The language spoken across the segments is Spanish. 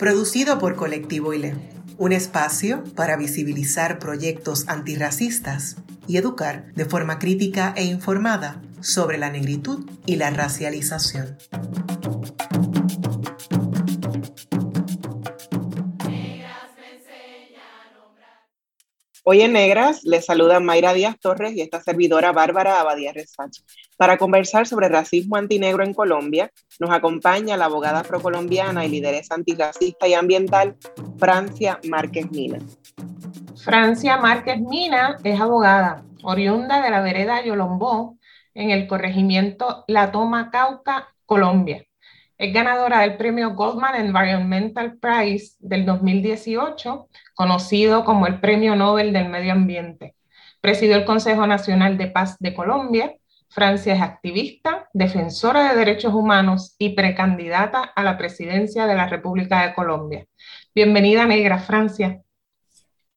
producido por Colectivo ILE, un espacio para visibilizar proyectos antirracistas y educar de forma crítica e informada sobre la negritud y la racialización. Hoy en Negras les saluda Mayra Díaz Torres y esta servidora Bárbara Abadía Resach. Para conversar sobre racismo antinegro en Colombia, nos acompaña la abogada procolombiana y lideresa antirracista y ambiental Francia Márquez Mina. Francia Márquez Mina es abogada, oriunda de la vereda Yolombó, en el corregimiento La Toma Cauca, Colombia. Es ganadora del premio Goldman Environmental Prize del 2018, conocido como el Premio Nobel del Medio Ambiente. Presidió el Consejo Nacional de Paz de Colombia. Francia es activista, defensora de derechos humanos y precandidata a la presidencia de la República de Colombia. Bienvenida, Negra, Francia.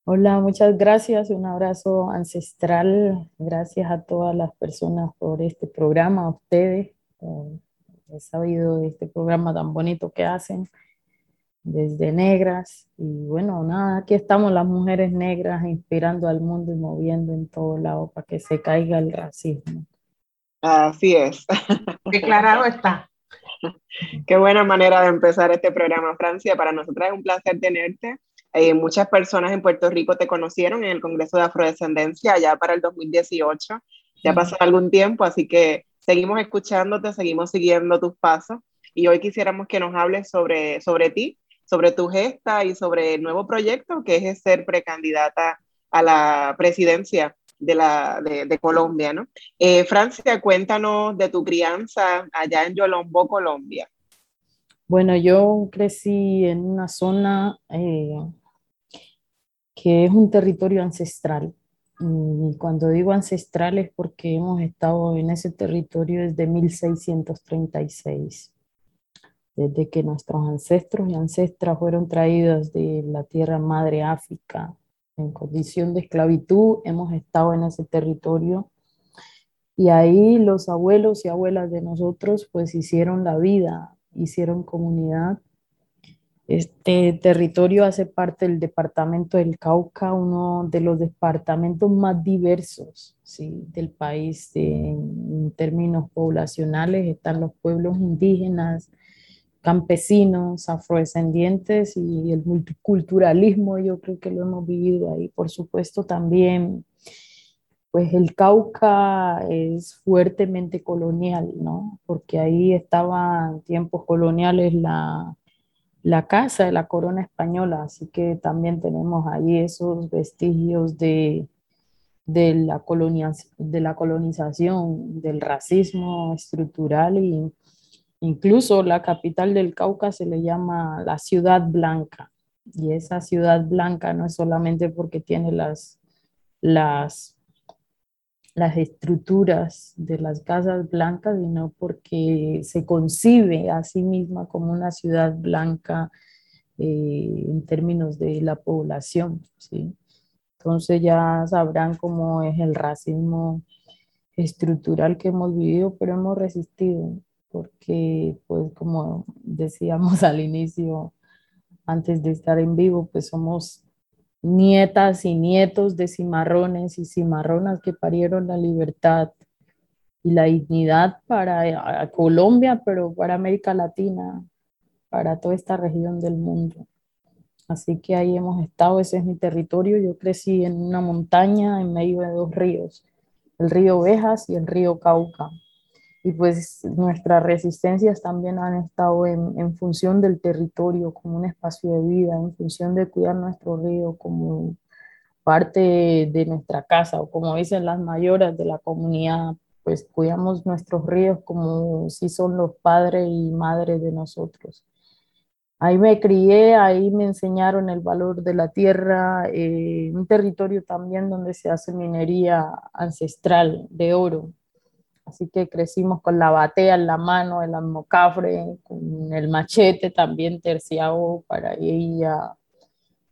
Hola, muchas gracias. Un abrazo ancestral. Gracias a todas las personas por este programa, a ustedes he sabido de este programa tan bonito que hacen desde negras y bueno, nada, aquí estamos las mujeres negras inspirando al mundo y moviendo en todo lado para que se caiga el racismo. Así es. Declarado está. Qué buena manera de empezar este programa, Francia. Para nosotros es un placer tenerte. Eh, muchas personas en Puerto Rico te conocieron en el Congreso de Afrodescendencia ya para el 2018. Ya ha pasado algún tiempo, así que seguimos escuchándote, seguimos siguiendo tus pasos y hoy quisiéramos que nos hables sobre, sobre ti, sobre tu gesta y sobre el nuevo proyecto que es ser precandidata a la presidencia de, la, de, Colombia, ¿no? Eh, Francia, cuéntanos de tu crianza allá en Yolombo, Colombia. Bueno, yo crecí en una zona eh, que es un territorio ancestral, y cuando digo ancestrales, porque hemos estado en ese territorio desde 1636, desde que nuestros ancestros y ancestras fueron traídos de la tierra madre África en condición de esclavitud, hemos estado en ese territorio y ahí los abuelos y abuelas de nosotros pues hicieron la vida, hicieron comunidad este territorio hace parte del departamento del Cauca, uno de los departamentos más diversos ¿sí? del país en términos poblacionales. Están los pueblos indígenas, campesinos, afrodescendientes y el multiculturalismo, yo creo que lo hemos vivido ahí. Por supuesto, también, pues el Cauca es fuertemente colonial, ¿no? Porque ahí estaba en tiempos coloniales la la casa de la corona española, así que también tenemos ahí esos vestigios de, de, la, de la colonización, del racismo estructural y incluso la capital del Cauca se le llama la ciudad blanca. Y esa ciudad blanca no es solamente porque tiene las, las las estructuras de las casas blancas, sino porque se concibe a sí misma como una ciudad blanca eh, en términos de la población. ¿sí? Entonces ya sabrán cómo es el racismo estructural que hemos vivido, pero hemos resistido, porque pues como decíamos al inicio, antes de estar en vivo, pues somos nietas y nietos de cimarrones y cimarronas que parieron la libertad y la dignidad para Colombia, pero para América Latina, para toda esta región del mundo. Así que ahí hemos estado, ese es mi territorio. Yo crecí en una montaña en medio de dos ríos, el río Ovejas y el río Cauca y pues nuestras resistencias también han estado en, en, función del territorio como un espacio de vida, en función de cuidar nuestro río como parte de nuestra casa o como dicen las mayoras de la comunidad, pues cuidamos nuestros ríos como si son los padres y madres de nosotros. Ahí me crié, ahí me enseñaron el valor de la tierra, eh, un territorio también donde se hace minería ancestral de oro. Así que crecimos con la batea en la mano, el almocafre, con el machete también terciado para ir a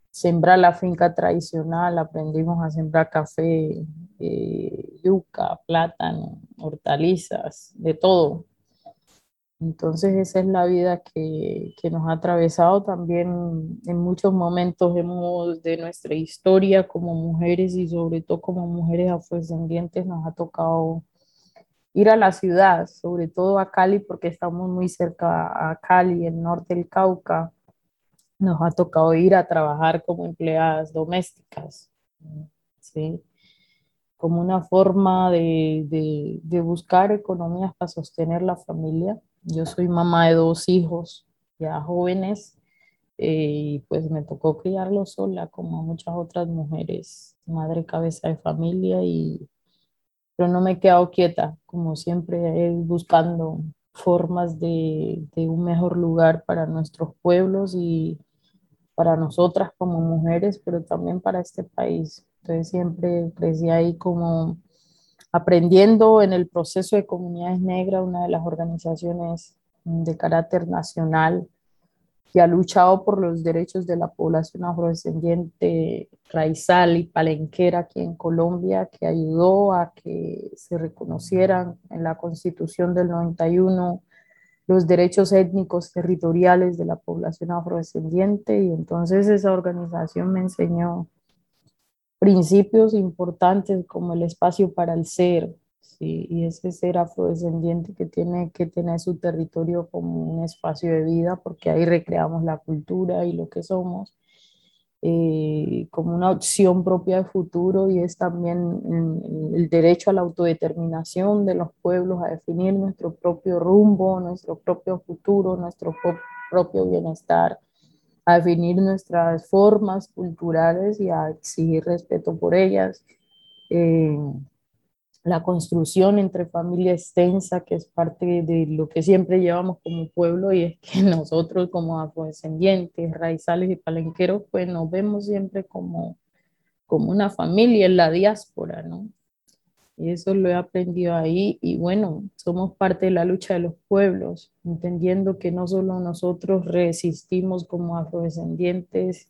sembrar la finca tradicional. Aprendimos a sembrar café, eh, yuca, plátano, hortalizas, de todo. Entonces esa es la vida que, que, nos ha atravesado también en muchos momentos hemos, de nuestra historia como mujeres y sobre todo como mujeres afrodescendientes nos ha tocado ir a la ciudad, sobre todo a Cali porque estamos muy cerca a Cali, el norte del Cauca. Nos ha tocado ir a trabajar como empleadas domésticas, ¿sí? como una forma de, de, de buscar economías para sostener la familia yo soy mamá de dos hijos ya jóvenes eh, y pues me tocó criarlos sola como muchas otras mujeres, madre cabeza de familia y pero no me he quedado quieta, como siempre buscando formas de, de un mejor lugar para nuestros pueblos y para nosotras como mujeres, pero también para este país. Entonces siempre crecí ahí como aprendiendo en el proceso de comunidades negras, una de las organizaciones de carácter nacional que ha luchado por los derechos de la población afrodescendiente raizal y palenquera aquí en Colombia, que ayudó a que se reconocieran en la constitución del 91 los derechos étnicos territoriales de la población afrodescendiente. Y entonces esa organización me enseñó principios importantes como el espacio para el ser, ¿sí? y ese ser afrodescendiente que tiene que tener su territorio como un espacio de vida, porque ahí recreamos la cultura y lo que somos, eh, como una opción propia de futuro, y es también el derecho a la autodeterminación de los pueblos, a definir nuestro propio rumbo, nuestro propio futuro, nuestro propio bienestar a definir nuestras formas culturales y a exigir respeto por ellas. Eh, la construcción entre familia extensa, que es parte de lo que siempre llevamos como pueblo, y es que nosotros como afrodescendientes, raizales y palenqueros, pues nos vemos siempre como, como una familia en la diáspora, ¿no? Y eso lo he aprendido ahí. Y bueno, somos parte de la lucha de los pueblos, entendiendo que no solo nosotros resistimos como afrodescendientes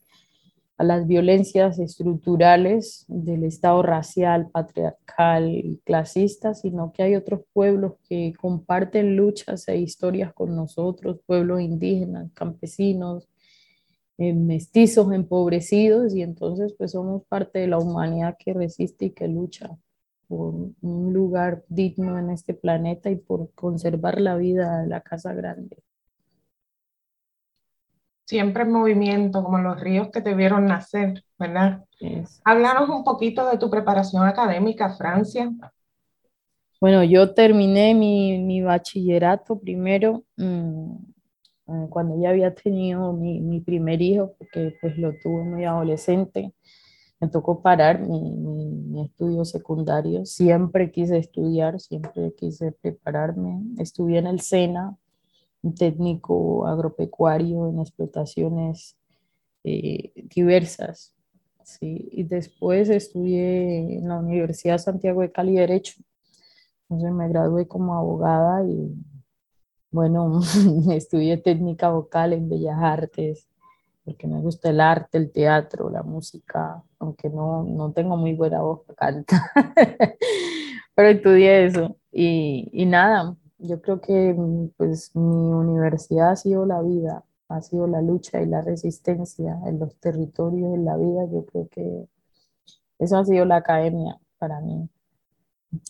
a las violencias estructurales del Estado racial, patriarcal y clasista, sino que hay otros pueblos que comparten luchas e historias con nosotros, pueblos indígenas, campesinos, eh, mestizos, empobrecidos, y entonces pues somos parte de la humanidad que resiste y que lucha por un lugar digno en este planeta y por conservar la vida de la casa grande. Siempre en movimiento, como los ríos que te vieron nacer, ¿verdad? Háblanos un poquito de tu preparación académica, Francia. Bueno, yo terminé mi, mi bachillerato primero mm, eh, cuando ya había tenido mi, mi, primer hijo, porque pues lo tuve muy adolescente me tocó parar mi, mi, estudio secundario. Siempre quise estudiar, siempre quise prepararme. Estudié en el SENA, técnico agropecuario en explotaciones eh, diversas. ¿sí? Y después estudié en la Universidad Santiago de Cali Derecho. Entonces me gradué como abogada y bueno, estudié técnica vocal en Bellas Artes porque me gusta el arte, el teatro, la música, aunque no, no tengo muy buena voz para cantar, pero estudié eso. Y, y, nada, yo creo que pues mi universidad ha sido la vida, ha sido la lucha y la resistencia en los territorios, en la vida, yo creo que eso ha sido la academia para mí.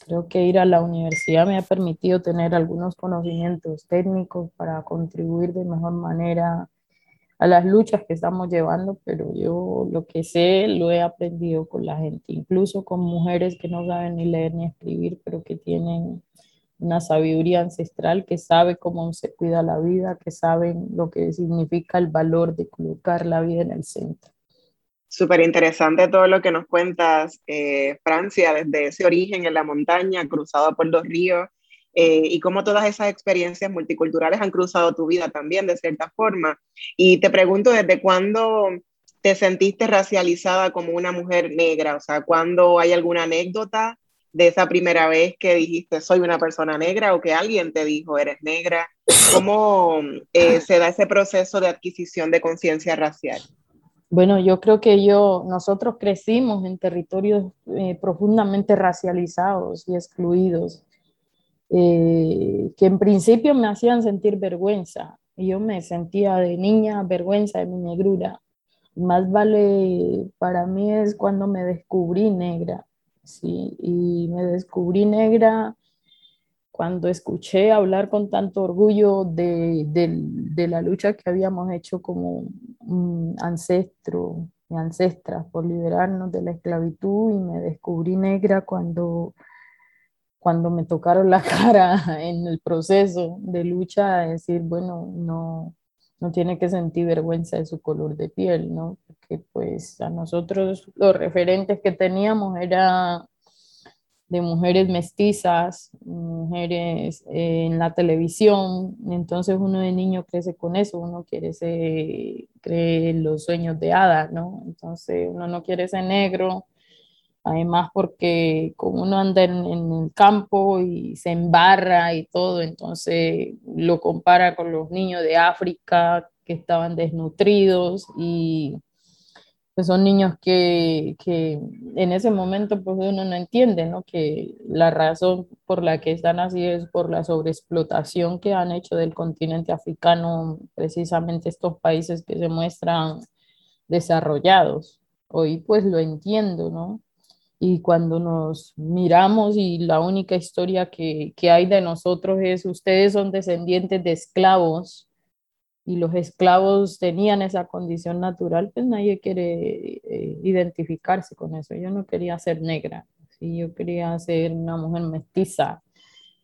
Creo que ir a la universidad me ha permitido tener algunos conocimientos técnicos para contribuir de mejor manera a las luchas que estamos llevando, pero yo lo que sé lo he aprendido con la gente, incluso con mujeres que no saben ni leer ni escribir, pero que tienen una sabiduría ancestral, que sabe cómo se cuida la vida, que saben lo que significa el valor de colocar la vida en el centro. Súper interesante todo lo que nos cuentas, eh, Francia, desde ese origen en la montaña, cruzado por dos ríos, eh, y cómo todas esas experiencias multiculturales han cruzado tu vida también, de cierta forma. Y te pregunto, ¿desde cuándo te sentiste racializada como una mujer negra? O sea, ¿cuándo hay alguna anécdota de esa primera vez que dijiste soy una persona negra o que alguien te dijo eres negra? ¿Cómo eh, se da ese proceso de adquisición de conciencia racial? Bueno, yo creo que yo, nosotros crecimos en territorios eh, profundamente racializados y excluidos, eh, que en principio me hacían sentir vergüenza. Yo me sentía de niña vergüenza de mi negrura. Más vale para mí es cuando me descubrí negra, ¿sí? Y me descubrí negra cuando escuché hablar con tanto orgullo de, de, la lucha que habíamos hecho como ancestro y ancestras por liberarnos de la esclavitud y me descubrí negra cuando, cuando me tocaron la cara en el proceso de lucha, decir, bueno, no, no tiene que sentir vergüenza de su color de piel, ¿no? Porque pues a nosotros los referentes que teníamos era de mujeres mestizas, mujeres eh, en la televisión, entonces uno de niño crece con eso, uno quiere ser, cree los sueños de hada, ¿no? Entonces uno no quiere ser negro, además porque como uno anda en, el campo y se embarra y todo, entonces lo compara con los niños de África que estaban desnutridos y pues son niños que, que, en ese momento pues uno no entiende, ¿no? Que la razón por la que están así es por la sobreexplotación que han hecho del continente africano, precisamente estos países que se muestran desarrollados. Hoy pues lo entiendo, ¿no? Y cuando nos miramos y la única historia que, que hay de nosotros es ustedes son descendientes de esclavos y los esclavos tenían esa condición natural, pues nadie quiere eh, identificarse con eso. Yo no quería ser negra, ¿sí? yo quería ser una mujer mestiza.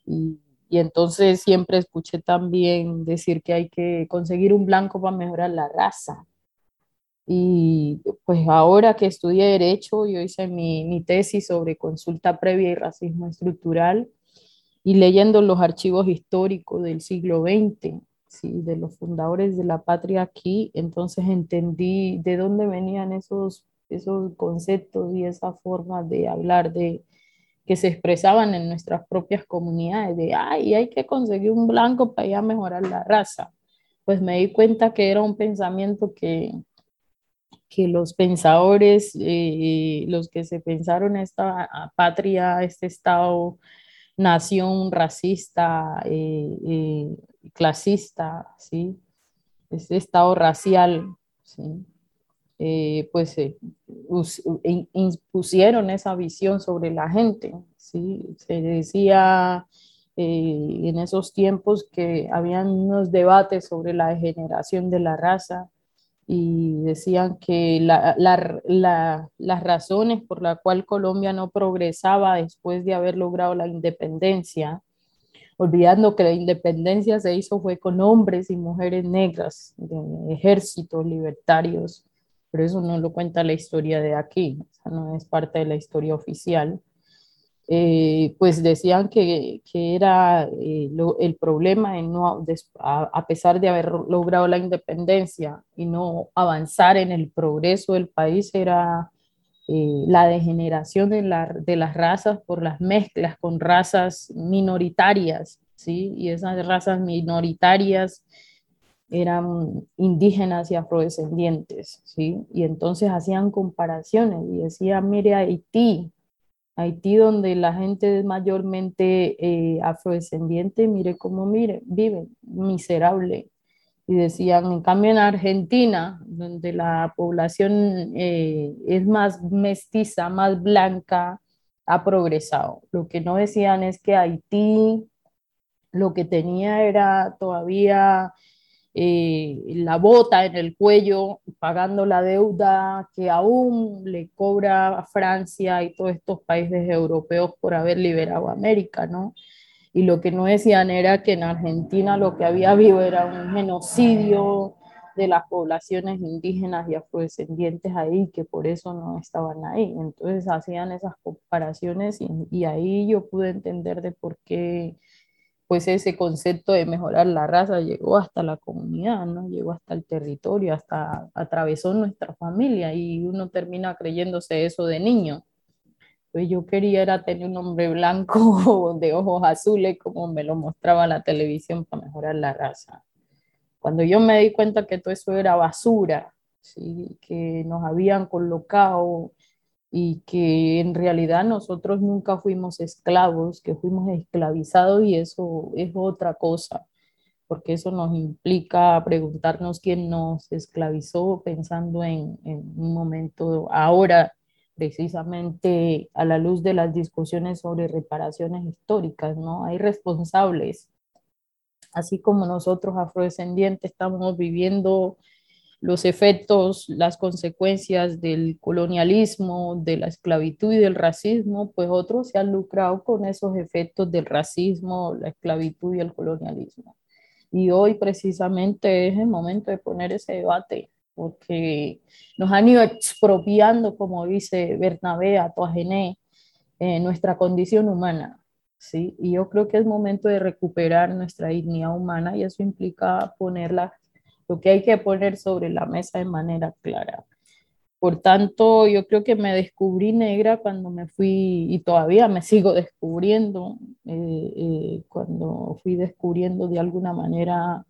Y, y entonces siempre escuché también decir que hay que conseguir un blanco para mejorar la raza. Y pues ahora que estudié Derecho, yo hice mi, mi tesis sobre consulta previa y racismo estructural y leyendo los archivos históricos del siglo XX ¿sí? de los fundadores de la patria aquí, entonces entendí de dónde venían esos, esos conceptos y esa forma de hablar de que se expresaban en nuestras propias comunidades, de, ay, hay que conseguir un blanco para ya mejorar la raza. Pues me di cuenta que era un pensamiento que, que los pensadores, eh, los que se pensaron esta patria, este Estado, nación racista, eh, eh, clasista, ¿sí? Este estado racial, ¿sí? Eh, pues eh, impusieron esa visión sobre la gente, ¿sí? Se decía eh, en esos tiempos que habían unos debates sobre la degeneración de la raza y decían que la, la, las razones por las cuales Colombia no progresaba después de haber logrado la independencia olvidando que la independencia se hizo fue con hombres y mujeres negras, de ejércitos libertarios, pero eso no lo cuenta la historia de aquí, no es parte de la historia oficial. Eh, pues decían que, que era eh, el problema en no, a, pesar de haber logrado la independencia y no avanzar en el progreso del país, era eh, la degeneración de, de, las razas por las mezclas con razas minoritarias, ¿sí? Y esas razas minoritarias eran indígenas y afrodescendientes, ¿sí? Y entonces hacían comparaciones y decían, mire Haití, Haití donde la gente es mayormente eh, afrodescendiente, mire cómo mire, vive miserable, y decían, en cambio en Argentina, donde la población eh, es más mestiza, más blanca, ha progresado. Lo que no decían es que Haití lo que tenía era todavía eh, la bota en el cuello, pagando la deuda que aún le cobra a Francia y todos estos países europeos por haber liberado América, ¿no? y lo que no decían era que en Argentina lo que había habido era un genocidio de las poblaciones indígenas y afrodescendientes ahí, que por eso no estaban ahí. Entonces hacían esas comparaciones y, y ahí yo pude entender de por qué pues ese concepto de mejorar la raza llegó hasta la comunidad, ¿no? Llegó hasta el territorio, hasta atravesó nuestra familia y uno termina creyéndose eso de niño. Pues yo quería era tener un hombre blanco de ojos azules como me lo mostraba la televisión para mejorar la raza. Cuando yo me di cuenta que todo eso era basura, ¿sí? que nos habían colocado y que en realidad nosotros nunca fuimos esclavos, que fuimos esclavizados y eso es otra cosa, porque eso nos implica preguntarnos quién nos esclavizó pensando en, en un momento ahora precisamente a la luz de las discusiones sobre reparaciones históricas, ¿no? Hay responsables, así como nosotros afrodescendientes estamos viviendo los efectos, las consecuencias del colonialismo, de la esclavitud y del racismo, pues otros se han lucrado con esos efectos del racismo, la esclavitud y el colonialismo. Y hoy precisamente es el momento de poner ese debate, porque nos han ido expropiando, como dice Bernabé a Toagené, eh, nuestra condición humana. ¿sí? Y yo creo que es momento de recuperar nuestra dignidad humana y eso implica ponerla lo que hay que poner sobre la mesa de manera clara. Por tanto, yo creo que me descubrí negra cuando me fui, y todavía me sigo descubriendo, eh, eh, cuando fui descubriendo de alguna manera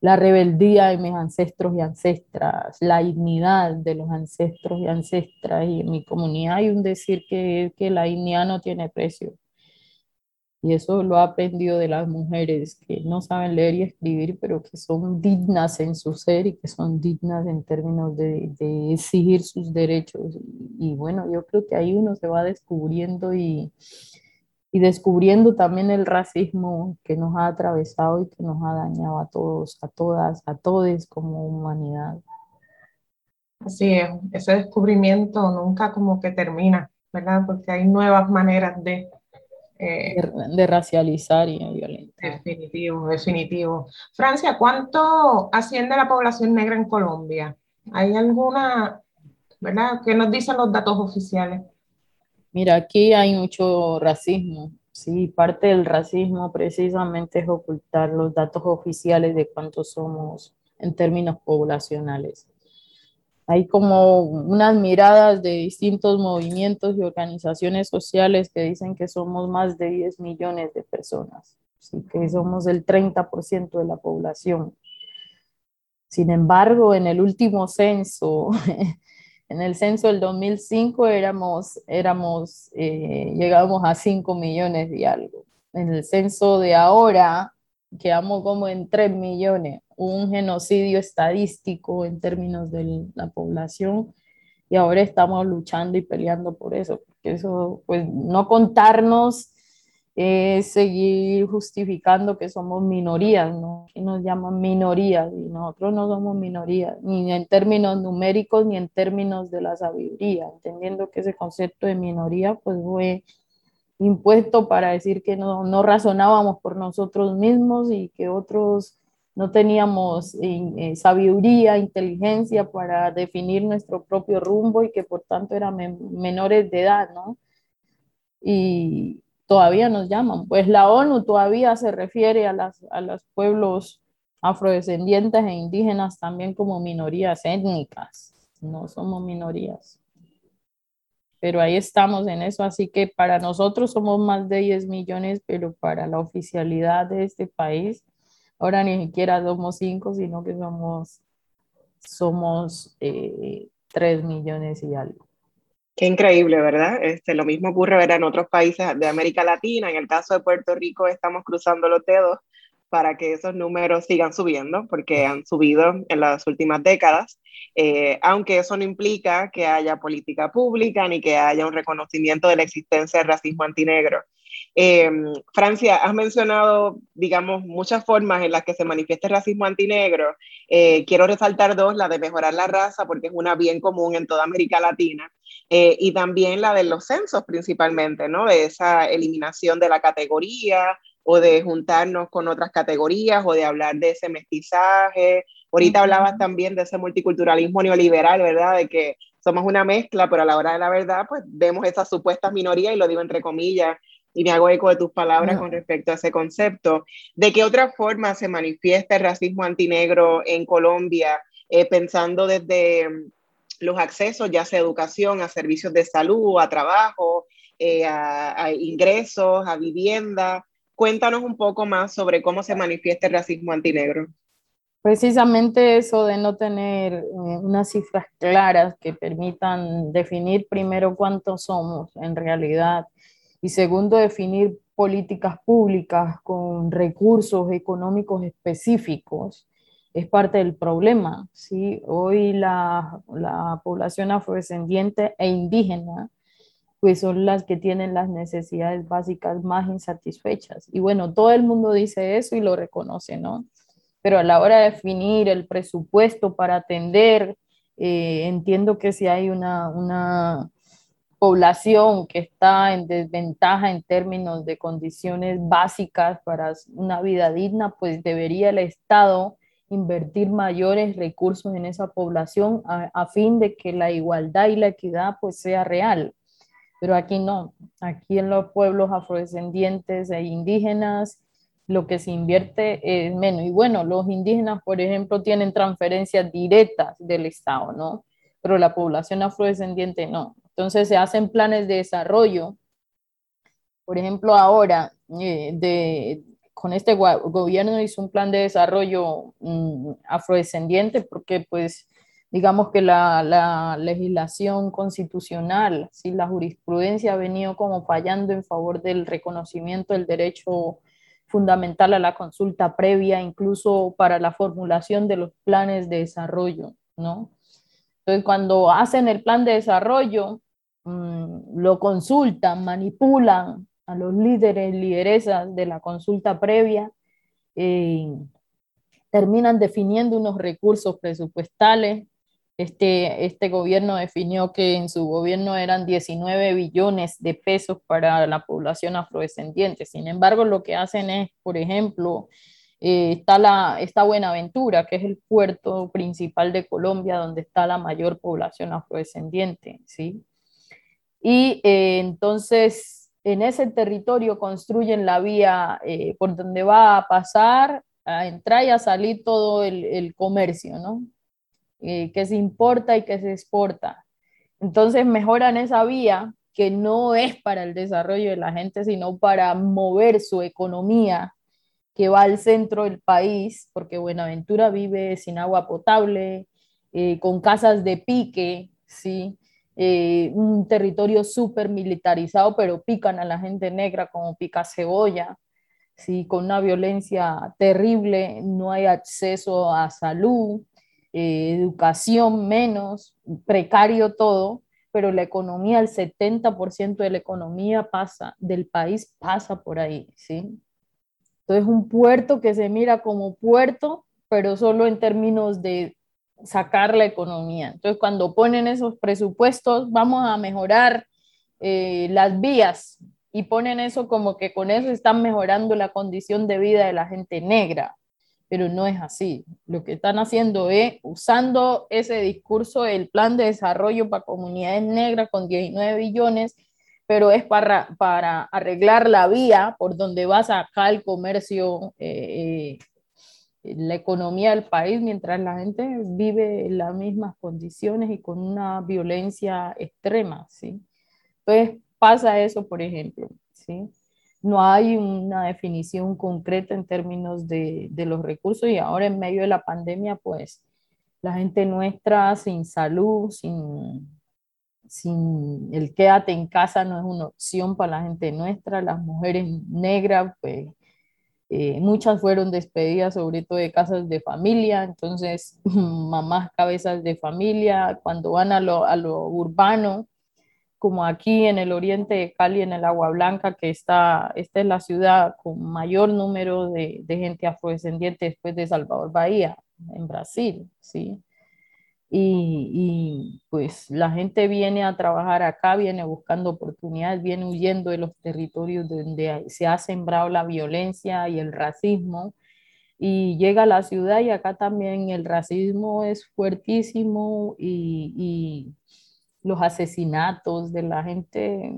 la rebeldía de mis ancestros y ancestras, la dignidad de los ancestros y ancestras, y en mi comunidad hay un decir que, que la dignidad no tiene precio. Y eso lo ha aprendido de las mujeres que no saben leer y escribir, pero que son dignas en su ser y que son dignas en términos de, de exigir sus derechos. Y, bueno, yo creo que ahí uno se va descubriendo y, y descubriendo también el racismo que nos ha atravesado y que nos ha dañado a todos, a todas, a todos como humanidad. Así es, ese descubrimiento nunca como que termina, ¿verdad? Porque hay nuevas maneras de eh, de, racializar y violentar. Definitivo, definitivo. Francia, ¿cuánto asciende la población negra en Colombia? ¿Hay alguna, verdad? ¿Qué nos dicen los datos oficiales? Mira, aquí hay mucho racismo. Sí, parte del racismo precisamente es ocultar los datos oficiales de cuántos somos en términos poblacionales. Hay como unas miradas de distintos movimientos y organizaciones sociales que dicen que somos más de 10 millones de personas, ¿sí? que somos el 30% de la población. Sin embargo, en el último censo, en el censo del 2005 éramos, éramos eh, llegábamos a 5 millones y algo. En el censo de ahora quedamos como en 3 millones un genocidio estadístico en términos de la población y ahora estamos luchando y peleando por eso, porque eso, pues no contarnos es seguir justificando que somos minorías, ¿no? Que nos llaman minorías y nosotros no somos minorías, ni en términos numéricos ni en términos de la sabiduría, entendiendo que ese concepto de minoría pues fue impuesto para decir que no, no razonábamos por nosotros mismos y que otros no teníamos eh, sabiduría, inteligencia para definir nuestro propio rumbo y que por tanto eran menores de edad, ¿no? Y todavía nos llaman. Pues la ONU todavía se refiere a, las, a los pueblos afrodescendientes e indígenas también como minorías étnicas, no somos minorías. Pero ahí estamos en eso, así que para nosotros somos más de 10 millones, pero para la oficialidad de este país Ahora ni siquiera somos cinco, sino que somos, somos eh, tres millones y algo. Qué increíble, ¿verdad? Este, lo mismo ocurre ¿verdad? en otros países de América Latina. En el caso de Puerto Rico estamos cruzando los dedos para que esos números sigan subiendo, porque han subido en las últimas décadas, eh, aunque eso no implica que haya política pública ni que haya un reconocimiento de la existencia del racismo antinegro. Eh, Francia, has mencionado, digamos, muchas formas en las que se manifiesta el racismo antinegro. Eh, quiero resaltar dos, la de mejorar la raza, porque es una bien común en toda América Latina, eh, y también la de los censos principalmente, ¿no? De esa eliminación de la categoría o de juntarnos con otras categorías o de hablar de ese mestizaje. Ahorita hablabas también de ese multiculturalismo neoliberal, ¿verdad? De que somos una mezcla, pero a la hora de la verdad, pues vemos esas supuestas minorías, y lo digo entre comillas, y me hago eco de tus palabras con respecto a ese concepto, ¿de qué otra forma se manifiesta el racismo antinegro en Colombia, eh, pensando desde mm, los accesos, ya sea a educación, a servicios de salud, a trabajo, eh, a, ingresos, a vivienda? Cuéntanos un poco más sobre cómo se manifiesta el racismo antinegro. Precisamente eso de no tener eh, unas cifras claras que permitan definir primero cuántos somos en realidad y segundo, definir políticas públicas con recursos económicos específicos es parte del problema. ¿sí? Hoy la, la población afrodescendiente e indígena pues son las que tienen las necesidades básicas más insatisfechas. Y bueno, todo el mundo dice eso y lo reconoce, ¿no? Pero a la hora de definir el presupuesto para atender, eh, entiendo que si hay una, una población que está en desventaja en términos de condiciones básicas para una vida digna, pues debería el Estado invertir mayores recursos en esa población a, fin de que la igualdad y la equidad pues sea real. Pero aquí no, aquí en los pueblos afrodescendientes e indígenas lo que se invierte es menos. Y bueno, los indígenas, por ejemplo, tienen transferencias directas del Estado, ¿no? Pero la población afrodescendiente no. Entonces se hacen planes de desarrollo. Por ejemplo, ahora, eh, de, con este gobierno hizo un plan de desarrollo mm, afrodescendiente porque pues digamos que la, la, legislación constitucional, la jurisprudencia ha venido como fallando en favor del reconocimiento del derecho fundamental a la consulta previa, incluso para la formulación de los planes de desarrollo, ¿no? Entonces, cuando hacen el plan de desarrollo, Mm, lo consultan, manipulan a los líderes, lideresas de la consulta previa, eh, terminan definiendo unos recursos presupuestales. Este, este gobierno definió que en su gobierno eran 19 billones de pesos para la población afrodescendiente. Sin embargo, lo que hacen es, por ejemplo, eh, está, la, está Buenaventura, que es el puerto principal de Colombia, donde está la mayor población afrodescendiente, ¿sí? Y eh, entonces en ese territorio construyen la vía eh, por donde va a pasar, a entrar y a salir todo el, comercio, ¿no? Eh, que se importa y que se exporta. Entonces mejoran esa vía que no es para el desarrollo de la gente, sino para mover su economía que va al centro del país, porque Buenaventura vive sin agua potable, con casas de pique, ¿sí? Eh, un territorio súper militarizado, pero pican a la gente negra como pica cebolla, ¿sí? con una violencia terrible, no hay acceso a salud, eh, educación menos, precario todo, pero la economía, el 70% de la economía pasa, del país pasa por ahí, ¿sí? Entonces, un puerto que se mira como puerto, pero solo en términos de sacar la economía. Entonces, cuando ponen esos presupuestos, vamos a mejorar eh, las vías y ponen eso como que con eso están mejorando la condición de vida de la gente negra, pero no es así. Lo que están haciendo es usando ese discurso del plan de desarrollo para comunidades negras con 19 billones, pero es para, para arreglar la vía por donde va a sacar el comercio eh, la economía del país mientras la gente vive en las mismas condiciones y con una violencia extrema, ¿sí? Entonces pasa eso, por ejemplo, ¿sí? No hay una definición concreta en términos de, de los recursos y ahora en medio de la pandemia, pues la gente nuestra sin salud, sin, sin el quédate en casa no es una opción para la gente nuestra, las mujeres negras, pues eh, muchas fueron despedidas, sobre todo de casas de familia, entonces mamás cabezas de familia, cuando van a lo, a lo urbano, como aquí en el oriente de Cali, en el Agua Blanca, que está, esta es la ciudad con mayor número de, de gente afrodescendiente después de Salvador Bahía, en Brasil, ¿sí? Y, pues la gente viene a trabajar acá, viene buscando oportunidades, viene huyendo de los territorios donde se ha sembrado la violencia y el racismo y llega a la ciudad y acá también el racismo es fuertísimo y, y los asesinatos de la gente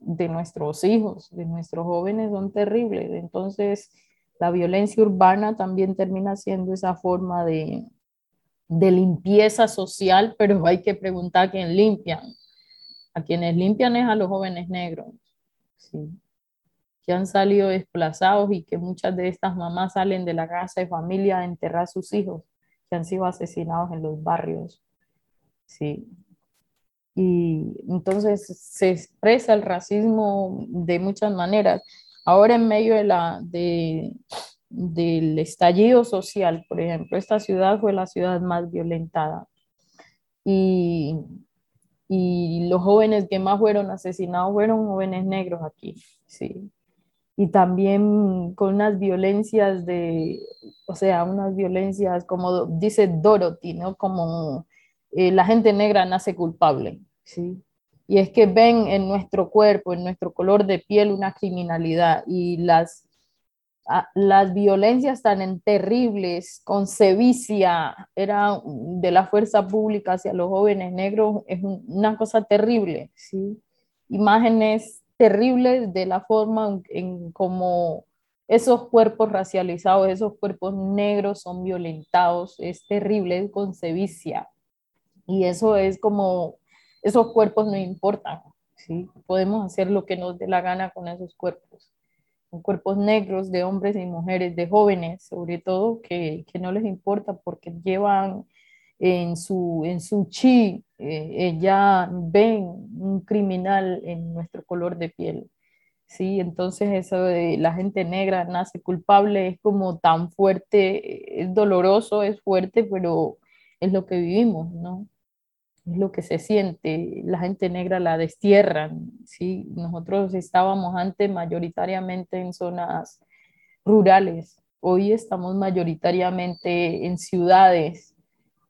de nuestros hijos, de nuestros jóvenes son terribles. Entonces, la violencia urbana también termina siendo esa forma de, de limpieza social, pero hay que preguntar a quién limpian. A quienes limpian es a los jóvenes negros, que han salido desplazados y que muchas de estas mamás salen de la casa de familia a enterrar a sus hijos, que han sido asesinados en los barrios. Sí. Y entonces se expresa el racismo de muchas maneras. Ahora en medio de la, de, del estallido social, por ejemplo, esta ciudad fue la ciudad más violentada. Y, y los jóvenes que más fueron asesinados fueron jóvenes negros aquí, sí. Y también con unas violencias de, o sea, unas violencias como dice Dorothy, ¿no? Como eh, la gente negra nace culpable, sí y es que ven en nuestro cuerpo, en nuestro color de piel una criminalidad y las, las violencias tan terribles con sevicia era de la fuerza pública hacia los jóvenes negros es una cosa terrible, ¿sí? Imágenes terribles de la forma en, como esos cuerpos racializados, esos cuerpos negros son violentados, es terrible, con sevicia. Y eso es como esos cuerpos no importan, ¿sí? Podemos hacer lo que nos dé la gana con esos cuerpos. Cuerpos negros de hombres y mujeres, de jóvenes, sobre todo, que, que no les importa porque llevan en su, en su chi, eh, ya ven un criminal en nuestro color de piel. Sí, entonces eso de la gente negra nace culpable es como tan fuerte, es doloroso, es fuerte, pero es lo que vivimos, ¿no? Es lo que se siente, la gente negra la destierran, ¿sí? Nosotros estábamos antes mayoritariamente en zonas rurales, hoy estamos mayoritariamente en ciudades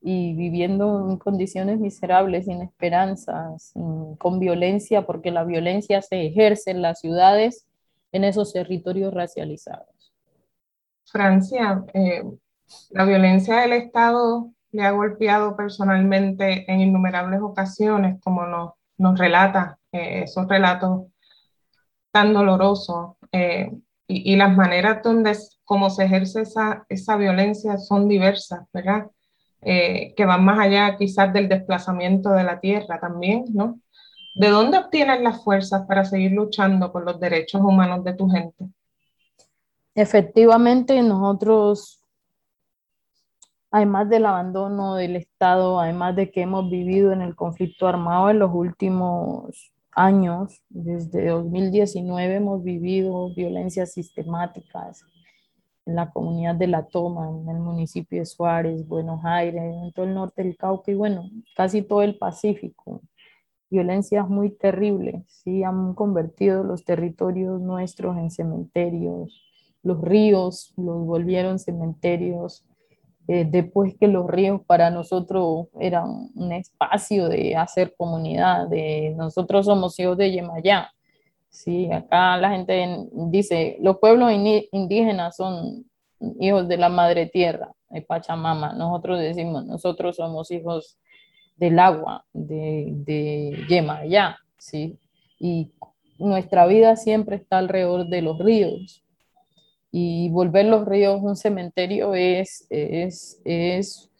y viviendo en condiciones miserables, sin esperanzas, con violencia, porque la violencia se ejerce en las ciudades, en esos territorios racializados. Francia, eh, la violencia del Estado le ha golpeado personalmente en innumerables ocasiones, como nos, nos relata eh, esos relatos tan dolorosos. Eh, y, las maneras donde cómo se ejerce esa, esa violencia son diversas, ¿verdad? Eh, que van más allá quizás del desplazamiento de la tierra también, ¿no? ¿De dónde obtienes las fuerzas para seguir luchando por los derechos humanos de tu gente? Efectivamente, nosotros además del abandono del Estado, además de que hemos vivido en el conflicto armado en los últimos años, desde 2019 hemos vivido violencias sistemáticas en la comunidad de La Toma, en el municipio de Suárez, Buenos Aires, en todo el norte del Cauca y bueno, casi todo el Pacífico. Violencias muy terribles, sí, han convertido los territorios nuestros en cementerios, los ríos los volvieron cementerios, eh, después que los ríos para nosotros eran un espacio de hacer comunidad, de nosotros somos hijos de Yemayá. Sí, acá la gente dice, los pueblos indígenas son hijos de la madre tierra, de Pachamama. Nosotros decimos, nosotros somos hijos del agua, de, de Yemayá, ¿sí? Y nuestra vida siempre está alrededor de los ríos, y volver los ríos un cementerio es, es, es,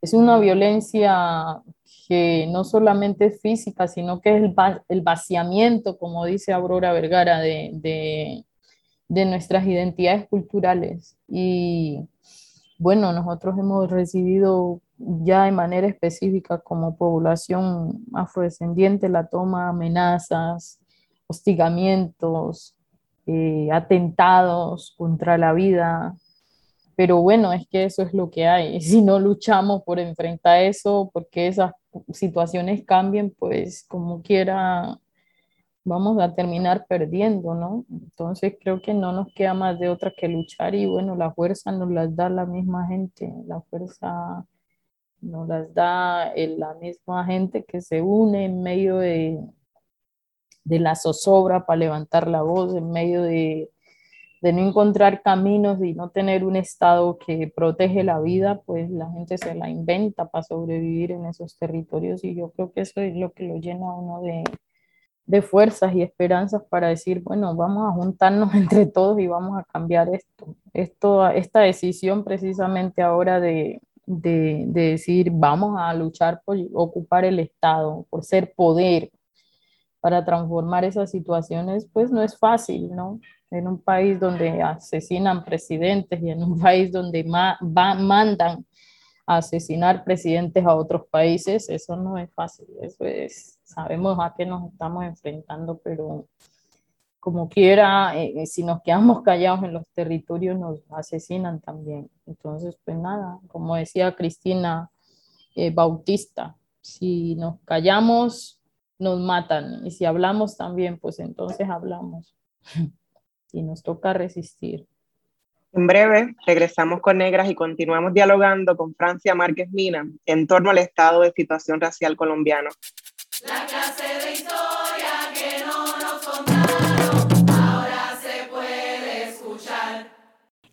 es una violencia que no solamente es física, sino que es el, el vaciamiento, como dice Aurora Vergara, de, de, de, nuestras identidades culturales. Y bueno, nosotros hemos recibido ya de manera específica como población afrodescendiente la toma amenazas, hostigamientos, eh, atentados contra la vida. Pero bueno, es que eso es lo que hay. Si no luchamos por enfrentar eso, porque esas situaciones cambien, pues como quiera vamos a terminar perdiendo, ¿no? Entonces creo que no nos queda más de otra que luchar y bueno, la fuerza nos las da la misma gente, la fuerza nos las da la misma gente que se une en medio de, de la zozobra para levantar la voz en medio de, de no encontrar caminos y no tener un Estado que protege la vida, pues la gente se la inventa para sobrevivir en esos territorios y yo creo que eso es lo que lo llena a uno de, de fuerzas y esperanzas para decir, bueno, vamos a juntarnos entre todos y vamos a cambiar esto. esto esta decisión precisamente ahora de, de, decir, vamos a luchar por ocupar el Estado, por ser poder, para transformar esas situaciones, pues no es fácil, ¿no? En un país donde asesinan presidentes y en un país donde mandan a asesinar presidentes a otros países, eso no es fácil, eso es, sabemos a qué nos estamos enfrentando, pero como quiera, eh, eh, si nos quedamos callados en los territorios, nos asesinan también. Entonces, pues nada, como decía Cristina eh, Bautista, si nos callamos, nos matan. Y si hablamos también, pues entonces hablamos. y nos toca resistir. En breve, regresamos con Negras y continuamos dialogando con Francia Márquez Mina en torno al estado de situación racial colombiano. La clase de historia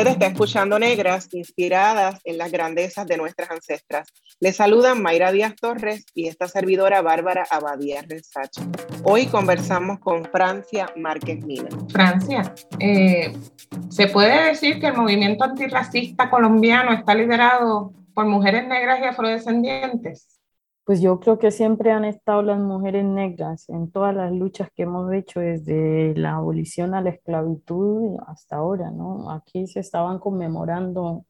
Usted está escuchando Negras, inspiradas en las grandezas de nuestras ancestras. Le saludan Mayra Díaz Torres y esta servidora Bárbara Abadía Resacha. Hoy conversamos con Francia Márquez Mina. Francia, eh, ¿se puede decir que el movimiento antirracista colombiano está liderado por mujeres negras y afrodescendientes? Pues yo creo que siempre han estado las mujeres negras en todas las luchas que hemos hecho desde la abolición a la esclavitud hasta ahora, ¿no? Aquí se estaban conmemorando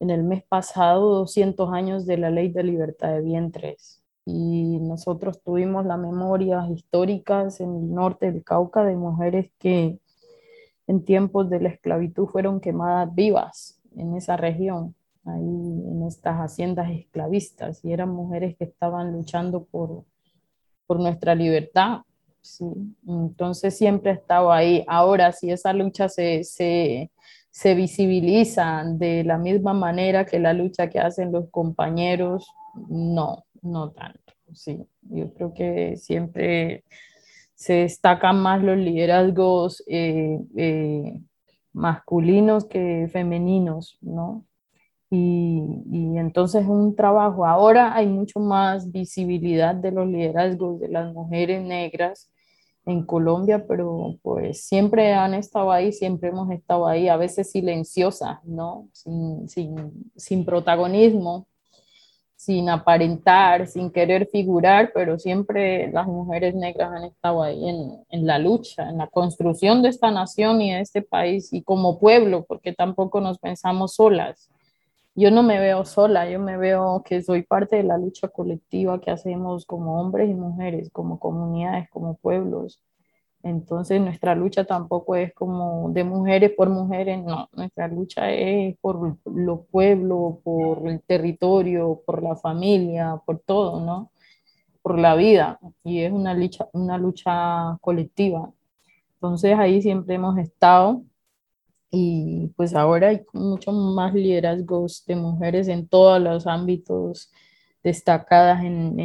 en el mes pasado 200 años de la ley de libertad de vientres y nosotros tuvimos las memorias históricas en el norte del Cauca de mujeres que en tiempos de la esclavitud fueron quemadas vivas en esa región ahí en estas haciendas esclavistas y eran mujeres que estaban luchando por, por nuestra libertad. ¿sí? Entonces siempre he estado ahí. Ahora, si esa lucha se, se, se visibiliza de la misma manera que la lucha que hacen los compañeros, no, no tanto. Sí, yo creo que siempre se destacan más los liderazgos eh, eh, masculinos que femeninos, ¿no? Y, entonces un trabajo. Ahora hay mucho más visibilidad de los liderazgos de las mujeres negras en Colombia, pero pues siempre han estado ahí, siempre hemos estado ahí, a veces silenciosas, ¿no? Sin, sin, sin protagonismo, sin aparentar, sin querer figurar, pero siempre las mujeres negras han estado ahí en, en, la lucha, en la construcción de esta nación y de este país y como pueblo, porque tampoco nos pensamos solas yo no me veo sola, yo me veo que soy parte de la lucha colectiva que hacemos como hombres y mujeres, como comunidades, como pueblos. Entonces nuestra lucha tampoco es como de mujeres por mujeres, no, nuestra lucha es por los pueblos, por el territorio, por la familia, por todo, ¿no? Por la vida y es una lucha, una lucha colectiva. Entonces ahí siempre hemos estado y pues ahora hay mucho más liderazgos de mujeres en todos los ámbitos destacadas en,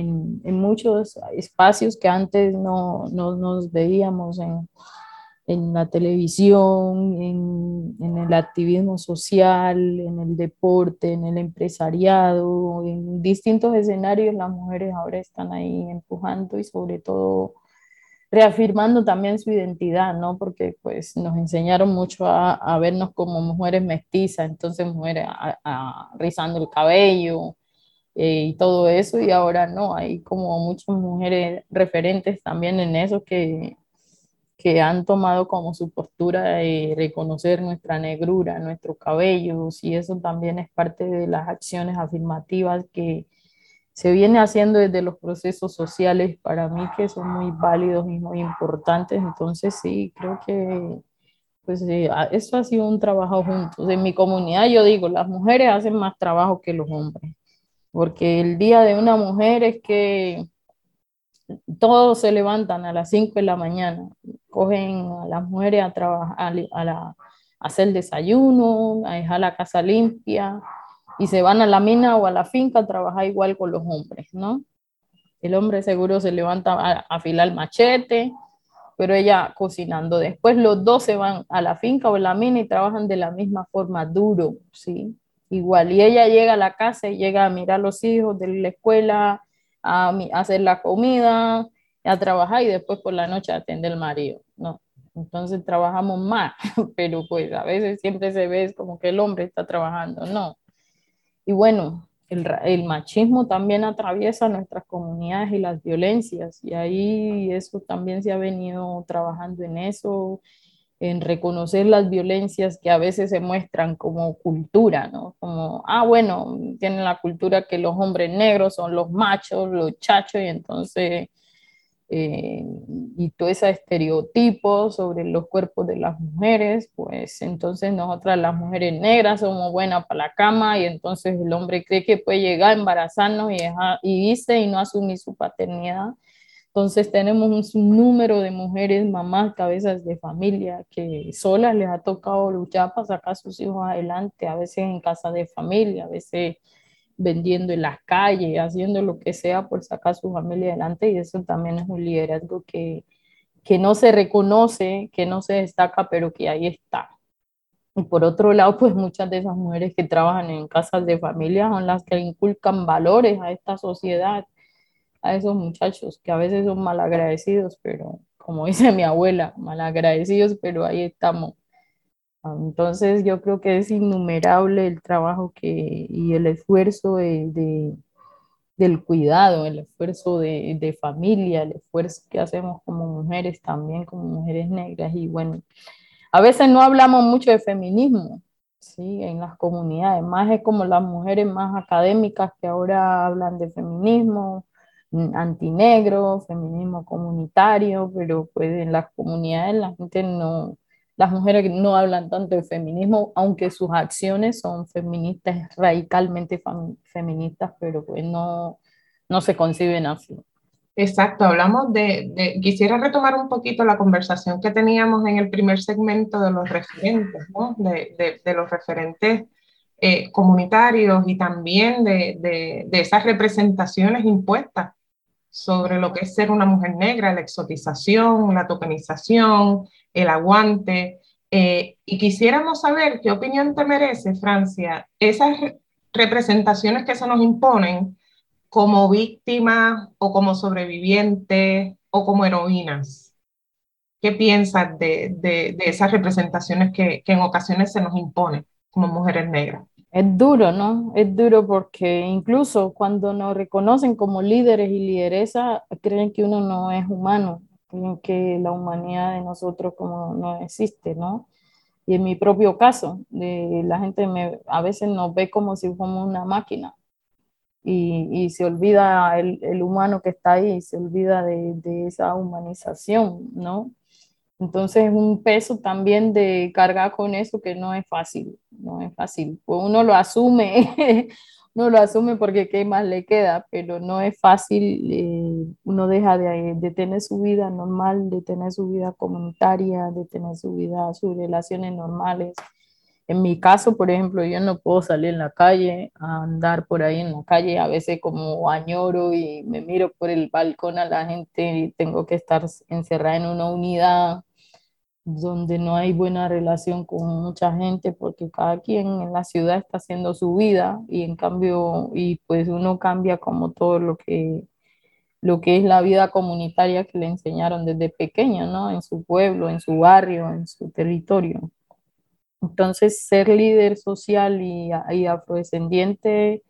en, muchos espacios que antes no, no nos veíamos en, en la televisión, en, en, el activismo social, en el deporte, en el empresariado, en distintos escenarios las mujeres ahora están ahí empujando y sobre todo reafirmando también su identidad, ¿no? Porque pues nos enseñaron mucho a, a vernos como mujeres mestizas, entonces mujeres rizando el cabello eh, y todo eso, y ahora no, hay como muchas mujeres referentes también en eso que, que han tomado como su postura de reconocer nuestra negrura, nuestros cabellos, y eso también es parte de las acciones afirmativas que se viene haciendo desde los procesos sociales para mí que son muy válidos y muy importantes. Entonces sí, creo que pues eso ha sido un trabajo juntos. En mi comunidad yo digo, las mujeres hacen más trabajo que los hombres, porque el día de una mujer es que todos se levantan a las 5 de la mañana, cogen a las mujeres a trabajar, a la, hacer desayuno, a dejar la casa limpia y se van a la mina o a la finca a trabajar igual con los hombres, ¿no? El hombre seguro se levanta a afilar el machete, pero ella cocinando. Después los dos se van a la finca o a la mina y trabajan de la misma forma, duro, ¿sí? Igual. Y ella llega a la casa y llega a mirar a los hijos de la escuela, a, hacer la comida, a trabajar y después por la noche a atender al marido, ¿no? Entonces trabajamos más, pero pues a veces siempre se ve como que el hombre está trabajando, ¿no? Y bueno, el, machismo también atraviesa nuestras comunidades y las violencias, y ahí eso también se ha venido trabajando en eso, en reconocer las violencias que a veces se muestran como cultura, ¿no? Como, ah, bueno, tienen la cultura que los hombres negros son los machos, los chachos, y entonces eh, y todo ese estereotipo sobre los cuerpos de las mujeres, pues entonces nosotras las mujeres negras somos buenas para la cama y entonces el hombre cree que puede llegar a embarazarnos y, y dice y no asumir su paternidad. Entonces tenemos un número de mujeres, mamás, cabezas de familia que solas les ha tocado luchar para sacar a sus hijos adelante, a veces en casa de familia, a veces vendiendo en las calles, haciendo lo que sea por sacar a su familia adelante y eso también es un liderazgo que, que no se reconoce, que no se destaca, pero que ahí está. Y por otro lado, pues muchas de esas mujeres que trabajan en casas de familia son las que inculcan valores a esta sociedad, a esos muchachos que a veces son malagradecidos, pero como dice mi abuela, malagradecidos, pero ahí estamos entonces yo creo que es innumerable el trabajo que, y el esfuerzo de, del cuidado, el esfuerzo de, de, familia, el esfuerzo que hacemos como mujeres también, como mujeres negras. Y bueno, a veces no hablamos mucho de feminismo, ¿sí? En las comunidades, más es como las mujeres más académicas que ahora hablan de feminismo, mm, antinegro, feminismo comunitario, pero pues en las comunidades la gente no, las mujeres no hablan tanto de feminismo, aunque sus acciones son feministas, radicalmente feministas, pero pues no, no se conciben así. Exacto, hablamos de, quisiera retomar un poquito la conversación que teníamos en el primer segmento de los referentes, ¿no? de, de, los referentes eh, comunitarios y también de, esas representaciones impuestas sobre lo que es ser una mujer negra, la exotización, la tokenización, el aguante. Eh, y quisiéramos saber qué opinión te merece, Francia, esas representaciones que se nos imponen como víctimas o como sobrevivientes o como heroínas. ¿Qué piensas de, de, esas representaciones que, que en ocasiones se nos imponen como mujeres negras? Es duro, ¿no? Es duro porque incluso cuando nos reconocen como líderes y lideresas, creen que uno no es humano, que la humanidad de nosotros como no existe, ¿no? Y en mi propio caso, de, la gente me, a veces nos ve como si fuéramos una máquina y, y se olvida el, el, humano que está ahí, se olvida de, de esa humanización, ¿no? Entonces es un peso también de cargar con eso que no es fácil, no es fácil. Pues uno lo asume no lo asume porque qué más le queda, pero no es fácil, eh, uno deja de, de, tener su vida normal, de tener su vida comunitaria, de tener su vida, sus relaciones normales. En mi caso, por ejemplo, yo no puedo salir en la calle, a andar por ahí en la calle, a veces como añoro y me miro por el balcón a la gente y tengo que estar encerrada en una unidad donde no hay buena relación con mucha gente porque cada quien en la ciudad está haciendo su vida y en cambio y pues uno cambia como todo lo que lo que es la vida comunitaria que le enseñaron desde pequeño, ¿no? En su pueblo, en su barrio, en su territorio. Entonces, ser líder social y, y afrodescendiente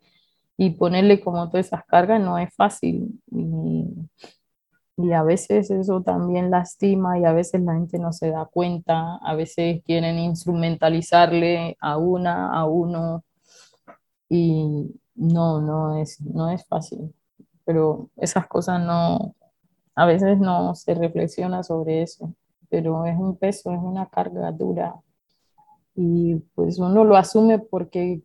y ponerle como todas esas cargas no es fácil. Y a veces eso también lastima y a veces la gente no se da cuenta, a veces quieren instrumentalizarle a una, a uno y no, no es, no es fácil, pero esas cosas no, a veces no se reflexiona sobre eso, pero es un peso, es una carga dura y pues uno lo asume porque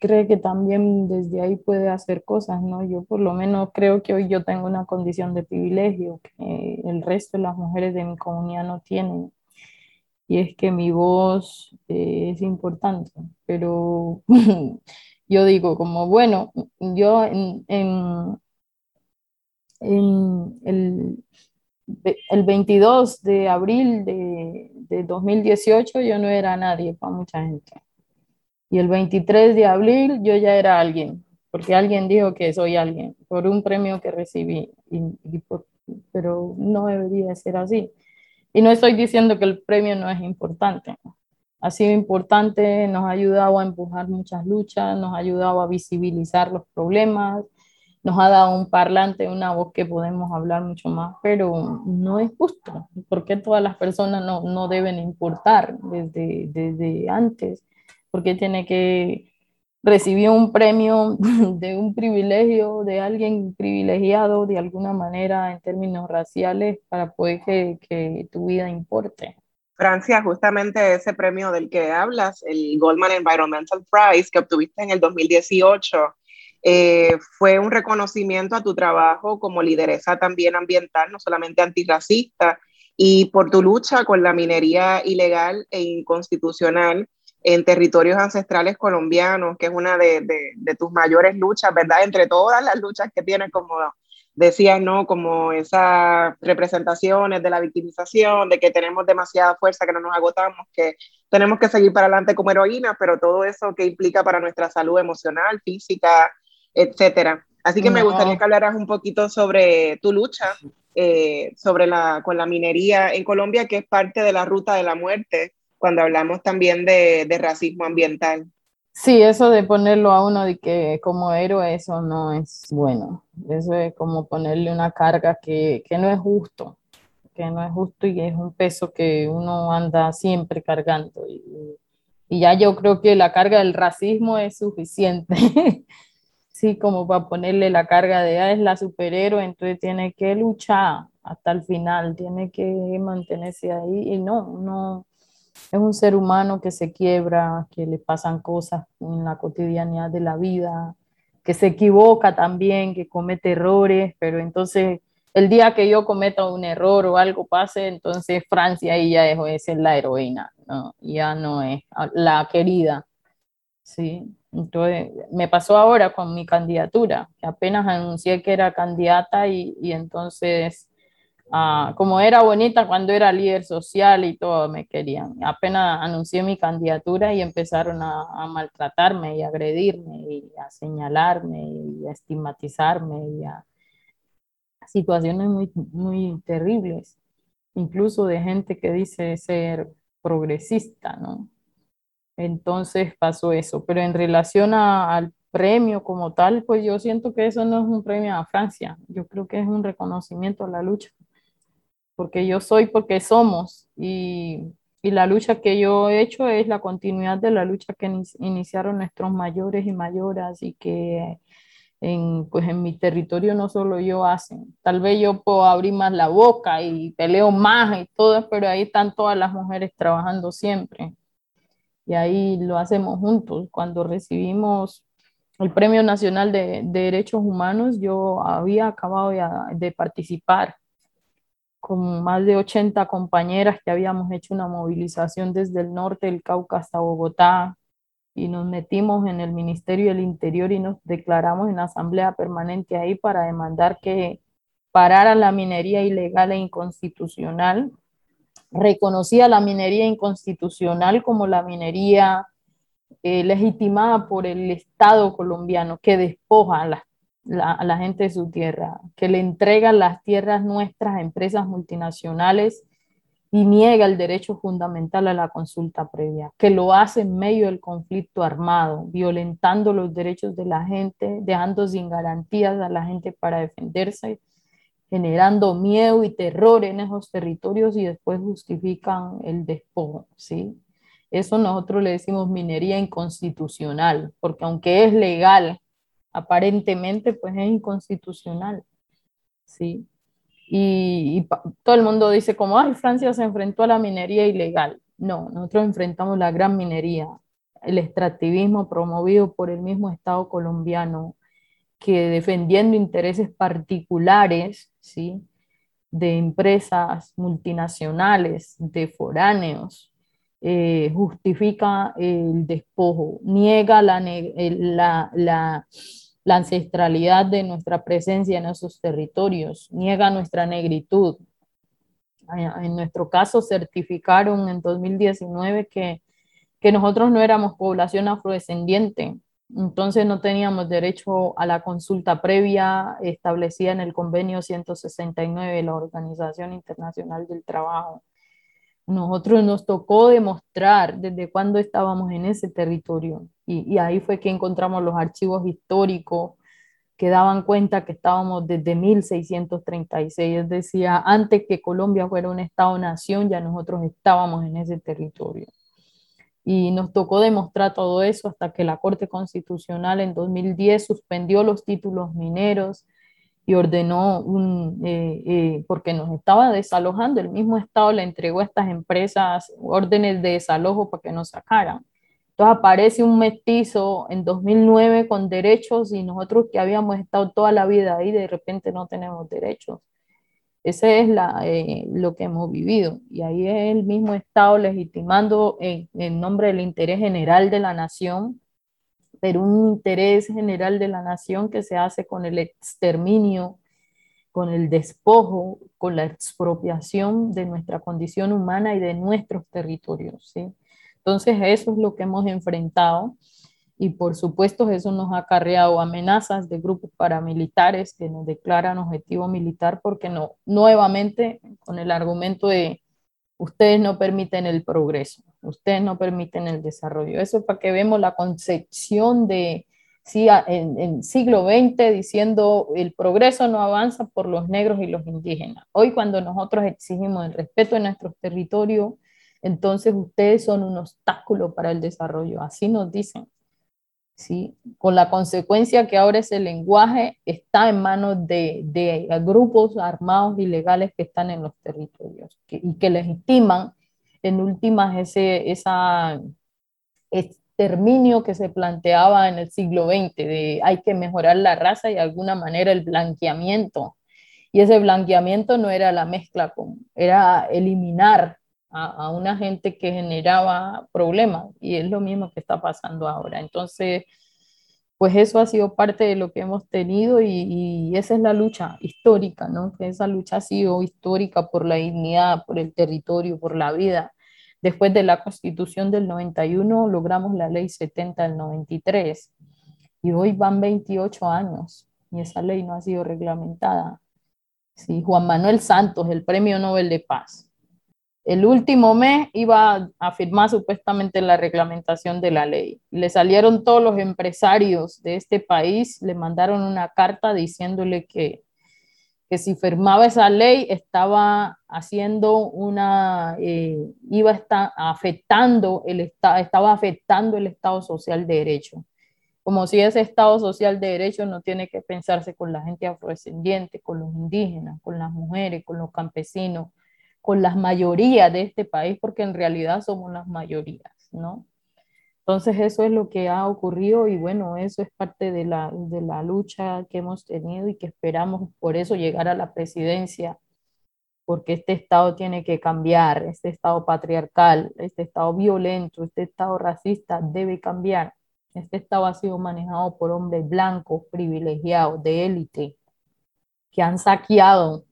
cree que también desde ahí puede hacer cosas, ¿no? Yo por lo menos creo que hoy yo tengo una condición de privilegio que el resto de las mujeres de mi comunidad no tienen. y es que mi voz eh, es importante, pero yo digo como, bueno, yo en, en, el, el, 22 de abril de, de 2018 yo no era nadie para mucha gente. Y el 23 de abril yo ya era alguien, porque alguien dijo que soy alguien por un premio que recibí, pero no debería ser así. Y no estoy diciendo que el premio no es importante. Ha sido importante, nos ha ayudado a empujar muchas luchas, nos ha ayudado a visibilizar los problemas, nos ha dado un parlante, una voz que podemos hablar mucho más, pero no es justo, porque todas las personas no, no deben importar desde, desde antes, porque tiene que recibió un premio de un privilegio, de alguien privilegiado de alguna manera en términos raciales para poder que, que, tu vida importe. Francia, justamente ese premio del que hablas, el Goldman Environmental Prize que obtuviste en el 2018, eh, fue un reconocimiento a tu trabajo como lideresa también ambiental, no solamente antirracista, y por tu lucha con la minería ilegal e inconstitucional en territorios ancestrales colombianos, que es una de, de, tus mayores luchas, ¿verdad? Entre todas las luchas que tienes, como decías, ¿no? Como esas representaciones de la victimización, de que tenemos demasiada fuerza, que no nos agotamos, que tenemos que seguir para adelante como heroínas, pero todo eso que implica para nuestra salud emocional, física, etcétera. Así que me gustaría que hablaras un poquito sobre tu lucha eh, sobre la, con la minería en Colombia, que es parte de la ruta de la muerte cuando hablamos también de, de, racismo ambiental. Sí, eso de ponerlo a uno de que como héroe, eso no es bueno. Eso es como ponerle una carga que, que no es justo, que no es justo y es un peso que uno anda siempre cargando. Y, y ya yo creo que la carga del racismo es suficiente. sí, como para ponerle la carga de, ah, es la superhéroe, entonces tiene que luchar hasta el final, tiene que mantenerse ahí. Y no, no, es un ser humano que se quiebra, que le pasan cosas en la cotidianidad de la vida, que se equivoca también, que comete errores, pero entonces el día que yo cometa un error o algo pase, entonces Francia ahí ya dejó de ser la heroína, ¿no? ya no es la querida. Sí, entonces me pasó ahora con mi candidatura, que apenas anuncié que era candidata y, y entonces Ah, como era bonita cuando era líder social y todo, me querían. Apenas anuncié mi candidatura y empezaron a, maltratarme y a agredirme y a señalarme y a estigmatizarme y a situaciones muy, muy terribles, incluso de gente que dice ser progresista, ¿no? Entonces pasó eso, pero en relación al premio como tal, pues yo siento que eso no es un premio a Francia, yo creo que es un reconocimiento a la lucha porque yo soy porque somos y, y, la lucha que yo he hecho es la continuidad de la lucha que iniciaron nuestros mayores y mayoras y que en, pues en mi territorio no solo yo hacen. Tal vez yo puedo abrir más la boca y peleo más y todo, pero ahí están todas las mujeres trabajando siempre. Y ahí lo hacemos juntos. Cuando recibimos el Premio Nacional de, Derechos Humanos, yo había acabado de participar con más de 80 compañeras que habíamos hecho una movilización desde el norte del Cauca hasta Bogotá y nos metimos en el Ministerio del Interior y nos declaramos en Asamblea Permanente ahí para demandar que parara la minería ilegal e inconstitucional. Reconocía la minería inconstitucional como la minería eh, legitimada por el Estado colombiano que despoja a las a la gente de su tierra, que le entrega las tierras nuestras a empresas multinacionales y niega el derecho fundamental a la consulta previa, que lo hace en medio del conflicto armado, violentando los derechos de la gente, dejando sin garantías a la gente para defenderse, generando miedo y terror en esos territorios y después justifican el despojo, ¿sí? Eso nosotros le decimos minería inconstitucional, porque aunque es legal aparentemente pues es inconstitucional, ¿sí? Y, todo el mundo dice como, ay, Francia se enfrentó a la minería ilegal. No, nosotros enfrentamos la gran minería, el extractivismo promovido por el mismo Estado colombiano, que defendiendo intereses particulares, ¿sí? de empresas multinacionales, de foráneos, eh, justifica el despojo, niega la, la, ancestralidad de nuestra presencia en esos territorios, niega nuestra negritud. En nuestro caso, certificaron en 2019 que, que nosotros no éramos población afrodescendiente, entonces no teníamos derecho a la consulta previa establecida en el convenio 169 de la Organización Internacional del Trabajo. Nosotros nos tocó demostrar desde cuándo estábamos en ese territorio. Y, ahí fue que encontramos los archivos históricos que daban cuenta que estábamos desde 1636, es decir, antes que Colombia fuera un Estado-nación, ya nosotros estábamos en ese territorio. Y nos tocó demostrar todo eso hasta que la Corte Constitucional en 2010 suspendió los títulos mineros y ordenó un, eh, eh, porque nos estaba desalojando, el mismo Estado le entregó a estas empresas órdenes de desalojo para que nos sacaran. Entonces aparece un mestizo en 2009 con derechos y nosotros que habíamos estado toda la vida ahí, de repente no tenemos derechos. Ese es la, eh, lo que hemos vivido. Y ahí es el mismo Estado legitimando en, en, nombre del interés general de la nación, pero un interés general de la nación que se hace con el exterminio, con el despojo, con la expropiación de nuestra condición humana y de nuestros territorios. ¿sí? Entonces, eso es lo que hemos enfrentado y por supuesto eso nos ha acarreado amenazas de grupos paramilitares que nos declaran objetivo militar porque no, nuevamente con el argumento de ustedes no permiten el progreso, ustedes no permiten el desarrollo. Eso es para que vemos la concepción de, sí, en, en siglo XX diciendo el progreso no avanza por los negros y los indígenas. Hoy cuando nosotros exigimos el respeto de nuestros territorios, entonces ustedes son un obstáculo para el desarrollo, así nos dicen. ¿Sí? con la consecuencia que ahora ese lenguaje está en manos de, de grupos armados ilegales que están en los territorios y que legitiman en últimas ese esa exterminio que se planteaba en el siglo XX, de hay que mejorar la raza y de alguna manera el blanqueamiento. Y ese blanqueamiento no era la mezcla, con, era eliminar a, una gente que generaba problemas y es lo mismo que está pasando ahora. Entonces, pues eso ha sido parte de lo que hemos tenido y, esa es la lucha histórica, ¿no? Esa lucha ha sido histórica por la dignidad, por el territorio, por la vida. Después de la constitución del 91 logramos la ley 70 del 93 y hoy van 28 años y esa ley no ha sido reglamentada. Sí, Juan Manuel Santos, el Premio Nobel de Paz, el último mes iba a firmar supuestamente la reglamentación de la ley. Le salieron todos los empresarios de este país, le mandaron una carta diciéndole que, que si firmaba esa ley estaba haciendo una, eh, iba a estar afectando el estaba afectando el Estado Social de Derecho. Como si ese Estado Social de Derecho no tiene que pensarse con la gente afrodescendiente, con los indígenas, con las mujeres, con los campesinos, con las mayorías de este país, porque en realidad somos las mayorías, ¿no? Entonces eso es lo que ha ocurrido y bueno, eso es parte de la, de la lucha que hemos tenido y que esperamos por eso llegar a la presidencia, porque este Estado tiene que cambiar, este Estado patriarcal, este Estado violento, este Estado racista debe cambiar. Este Estado ha sido manejado por hombres blancos, privilegiados, de élite, que han saqueado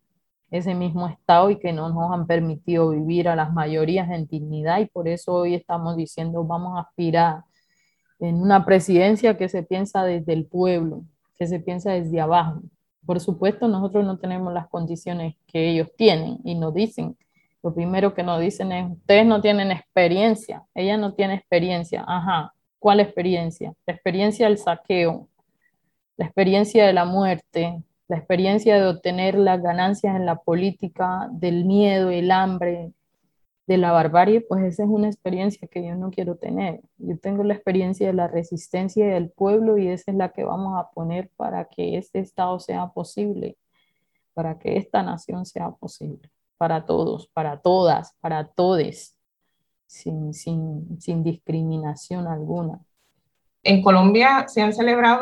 ese mismo Estado y que no nos han permitido vivir a las mayorías en dignidad. Y por eso hoy estamos diciendo vamos a aspirar en una presidencia que se piensa desde el pueblo, que se piensa desde abajo. Por supuesto, nosotros no tenemos las condiciones que ellos tienen y nos dicen, lo primero que nos dicen es, ustedes no tienen experiencia, ella no tiene experiencia, ajá, ¿cuál experiencia? La experiencia del saqueo, la experiencia de la muerte, la experiencia de obtener las ganancias en la política, del miedo, el hambre, de la barbarie, pues esa es una experiencia que yo no quiero tener. Yo tengo la experiencia de la resistencia del pueblo y esa es la que vamos a poner para que este Estado sea posible, para que esta nación sea posible, para todos, para todas, para todes, sin, sin, sin discriminación alguna. En Colombia se han celebrado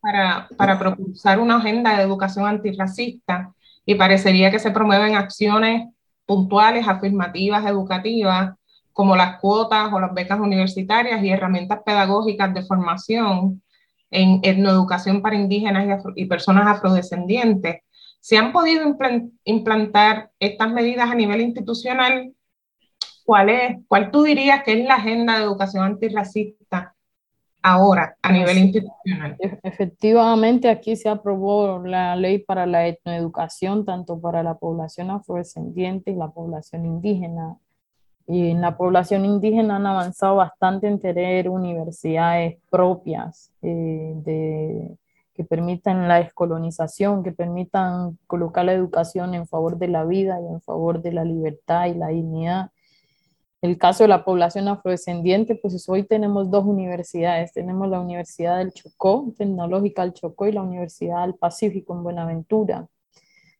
para, para propulsar una agenda de educación antirracista y parecería que se promueven acciones puntuales, afirmativas, educativas, como las cuotas o las becas universitarias y herramientas pedagógicas de formación en etnoeducación para indígenas y, personas afrodescendientes. ¿Se han podido implantar estas medidas a nivel institucional? ¿Cuál, es, ¿Cuál tú dirías que es la agenda de educación antirracista ahora a nivel institucional? E-, efectivamente, aquí se aprobó la ley para la etnoeducación, tanto para la población afrodescendiente y la población indígena y en la población indígena han avanzado bastante en tener universidades propias eh, de, que permitan la descolonización, que permitan colocar la educación en favor de la vida y en favor de la libertad y la dignidad. El caso de la población afrodescendiente, pues hoy tenemos dos universidades. Tenemos la Universidad del Chocó, Tecnológica del Chocó, y la Universidad del Pacífico en Buenaventura.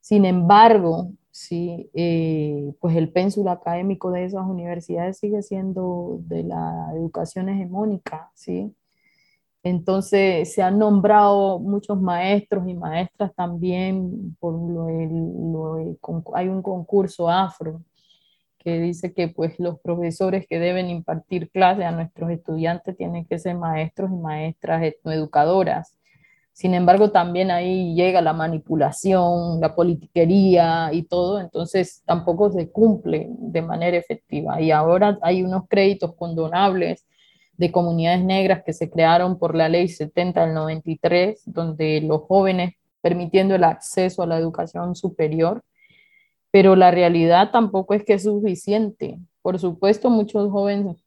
Sin embargo, sí, eh, pues el pénsul académico de esas universidades sigue siendo de la educación hegemónica, ¿sí? Entonces se han nombrado muchos maestros y maestras también, por lo, hay un concurso afro que dice que pues los profesores que deben impartir clases a nuestros estudiantes tienen que ser maestros y maestras etnoeducadoras. Sin embargo, también ahí llega la manipulación, la politiquería y todo, entonces tampoco se cumple de manera efectiva. Y ahora hay unos créditos condonables de comunidades negras que se crearon por la ley 70 del 93, donde los jóvenes permitiendo el acceso a la educación superior, pero la realidad tampoco es que es suficiente. Por supuesto, muchos jóvenes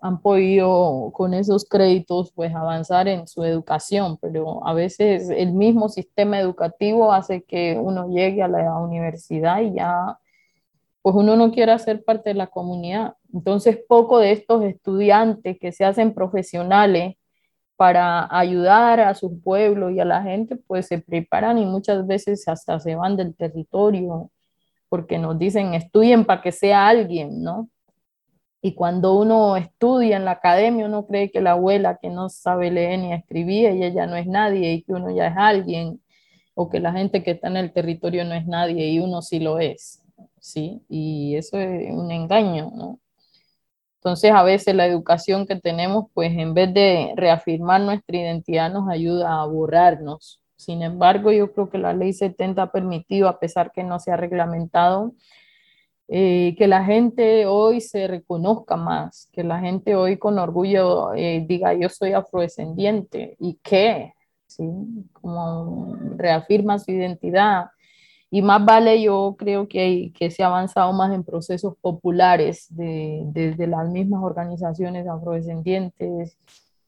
han podido con esos créditos pues avanzar en su educación, pero a veces el mismo sistema educativo hace que uno llegue a la universidad y ya pues uno no quiere ser parte de la comunidad. Entonces, poco de estos estudiantes que se hacen profesionales para ayudar a su pueblo y a la gente, pues se preparan y muchas veces hasta se van del territorio porque nos dicen estudien para que sea alguien, ¿no? Y cuando uno estudia en la academia, uno cree que la abuela que no sabe leer ni escribir, ella ya no es nadie y que uno ya es alguien, o que la gente que está en el territorio no es nadie y uno sí lo es, ¿sí? Y eso es un engaño, ¿no? Entonces, a veces la educación que tenemos, pues en vez de reafirmar nuestra identidad, nos ayuda a borrarnos. Sin embargo, yo creo que la ley 70 ha permitido, a pesar que no se ha reglamentado, eh, que la gente hoy se reconozca más, que la gente hoy con orgullo eh, diga yo soy afrodescendiente y que, ¿sí? Como reafirma su identidad. Y más vale, yo creo que, que se ha avanzado más en procesos populares de, desde las mismas organizaciones afrodescendientes,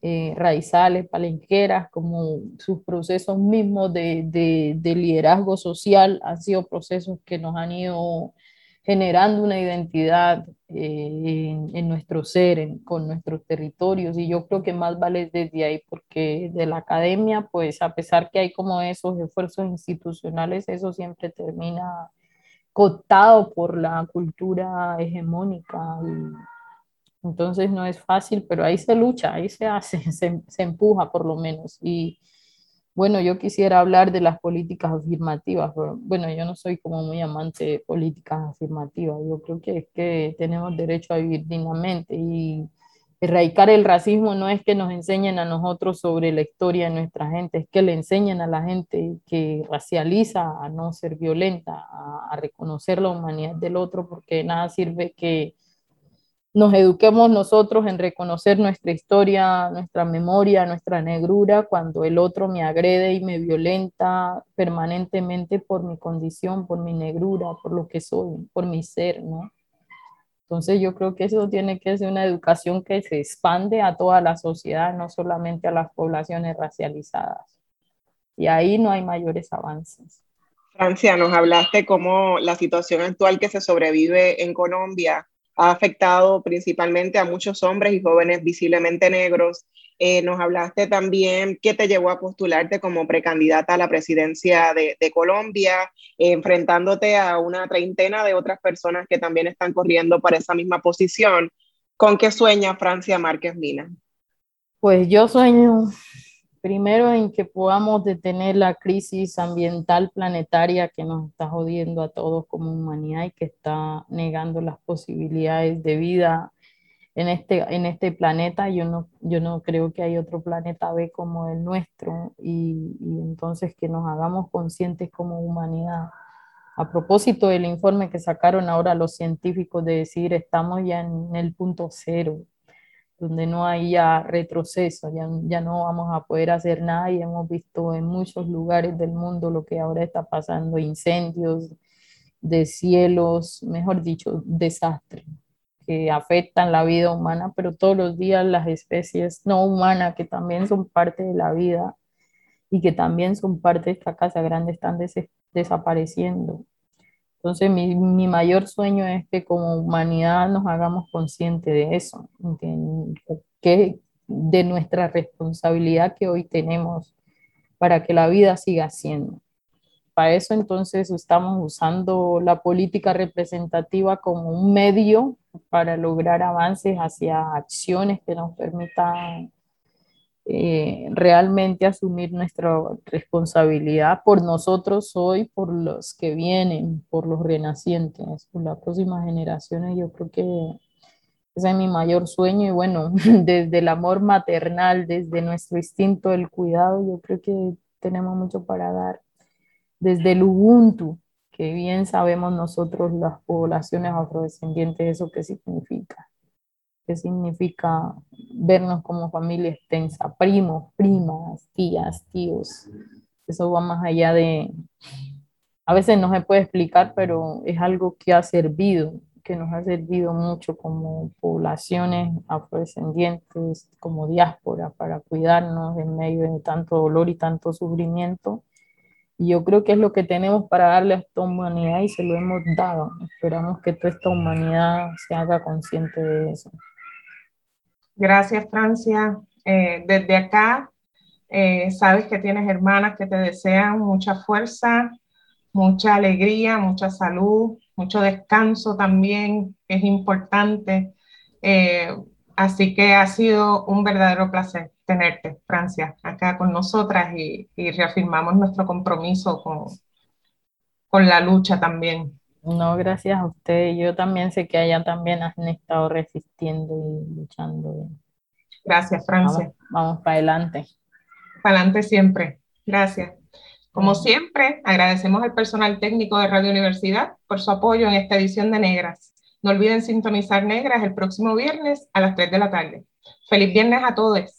eh, raizales, palenqueras, como sus procesos mismos de, de, de liderazgo social han sido procesos que nos han ido generando una identidad eh, en, nuestro ser, con nuestros territorios. Y yo creo que más vale desde ahí, porque de la academia, pues a pesar que hay como esos esfuerzos institucionales, eso siempre termina cooptado por la cultura hegemónica. Entonces no es fácil, pero ahí se lucha, ahí se hace, se, se empuja por lo menos. Y, bueno, yo quisiera hablar de las políticas afirmativas, pero bueno, yo no soy como muy amante de políticas afirmativas. Yo creo que es que tenemos derecho a vivir dignamente y erradicar el racismo no es que nos enseñen a nosotros sobre la historia de nuestra gente, es que le enseñen a la gente que racializa a no ser violenta, a, a reconocer la humanidad del otro, porque nada sirve que nos eduquemos nosotros en reconocer nuestra historia, nuestra memoria, nuestra negrura, cuando el otro me agrede y me violenta permanentemente por mi condición, por mi negrura, por lo que soy, por mi ser, ¿no? Entonces yo creo que eso tiene que ser una educación que se expande a toda la sociedad, no solamente a las poblaciones racializadas. Y ahí no hay mayores avances. Francia, nos hablaste cómo la situación actual que se sobrevive en Colombia ha afectado principalmente a muchos hombres y jóvenes visiblemente negros. Eh, nos hablaste también qué te llevó a postularte como precandidata a la presidencia de, Colombia, enfrentándote a una treintena de otras personas que también están corriendo para esa misma posición. ¿Con qué sueña Francia Márquez Mina? Pues yo sueño Primero en que podamos detener la crisis ambiental planetaria que nos está jodiendo a todos como humanidad y que está negando las posibilidades de vida en este, en este planeta. Yo no, yo no creo que hay otro planeta B como el nuestro y, y entonces que nos hagamos conscientes como humanidad. A propósito del informe que sacaron ahora los científicos de decir estamos ya en el punto cero, donde no hay ya retroceso, ya, ya no vamos a poder hacer nada y hemos visto en muchos lugares del mundo lo que ahora está pasando, incendios de cielos, mejor dicho, desastres que afectan la vida humana, pero todos los días las especies no humanas que también son parte de la vida y que también son parte de esta casa grande están desapareciendo. Entonces mi, mi, mayor sueño es que como humanidad nos hagamos conscientes de eso, que, de nuestra responsabilidad que hoy tenemos para que la vida siga siendo. Para eso entonces estamos usando la política representativa como un medio para lograr avances hacia acciones que nos permitan eh, realmente asumir nuestra responsabilidad por nosotros hoy, por los que vienen, por los renacientes, por las próximas generaciones. Yo creo que ese es mi mayor sueño y bueno, desde el amor maternal, desde nuestro instinto del cuidado, yo creo que tenemos mucho para dar. Desde el Ubuntu, que bien sabemos nosotros las poblaciones afrodescendientes eso qué significa. ¿Qué significa vernos como familia extensa? Primos, primas, tías, tíos. Eso va más allá de... A veces no se puede explicar, pero es algo que ha servido, que nos ha servido mucho como poblaciones afrodescendientes, como diáspora, para cuidarnos en medio de tanto dolor y tanto sufrimiento y yo creo que es lo que tenemos para darle a esta humanidad y se lo hemos dado. Esperamos que toda esta humanidad se haga consciente de eso. Gracias, Francia. Eh, desde acá, eh, sabes que tienes hermanas que te desean mucha fuerza, mucha alegría, mucha salud, mucho descanso también, que es importante. Eh, así que ha sido un verdadero placer tenerte, Francia, acá con nosotras y, reafirmamos nuestro compromiso con, con la lucha también. No, gracias a usted. Yo también sé que allá también han estado resistiendo y luchando. Gracias, Francia. Vamos, para adelante. Para adelante siempre. Gracias. Como siempre, agradecemos al personal técnico de Radio Universidad por su apoyo en esta edición de Negras. No olviden sintonizar Negras el próximo viernes a las 3 de la tarde. Feliz viernes a todos.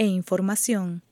e información.